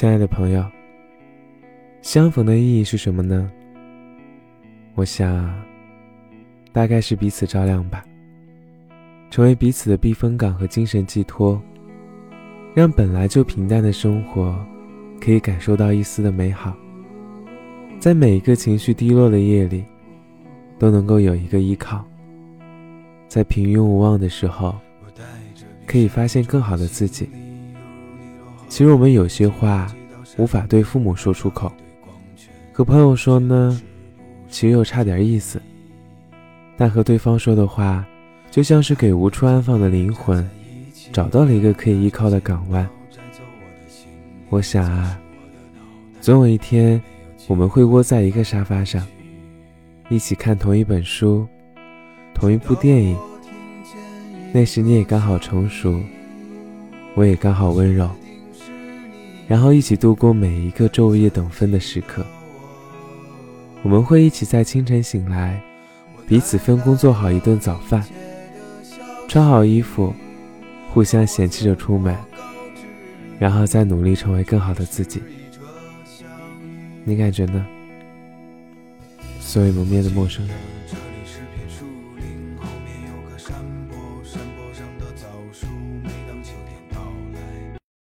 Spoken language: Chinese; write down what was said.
亲爱的朋友，相逢的意义是什么呢？我想，大概是彼此照亮吧，成为彼此的避风港和精神寄托，让本来就平淡的生活可以感受到一丝的美好，在每一个情绪低落的夜里，都能够有一个依靠，在平庸无望的时候，可以发现更好的自己。其实我们有些话无法对父母说出口，和朋友说呢，其实又差点意思。但和对方说的话，就像是给无处安放的灵魂找到了一个可以依靠的港湾。我想啊，总有一天我们会窝在一个沙发上，一起看同一本书，同一部电影。那时你也刚好成熟，我也刚好温柔。然后一起度过每一个昼夜等分的时刻。我们会一起在清晨醒来，彼此分工做好一顿早饭，穿好衣服，互相嫌弃着出门，然后再努力成为更好的自己。你感觉呢？所以蒙面的陌生人。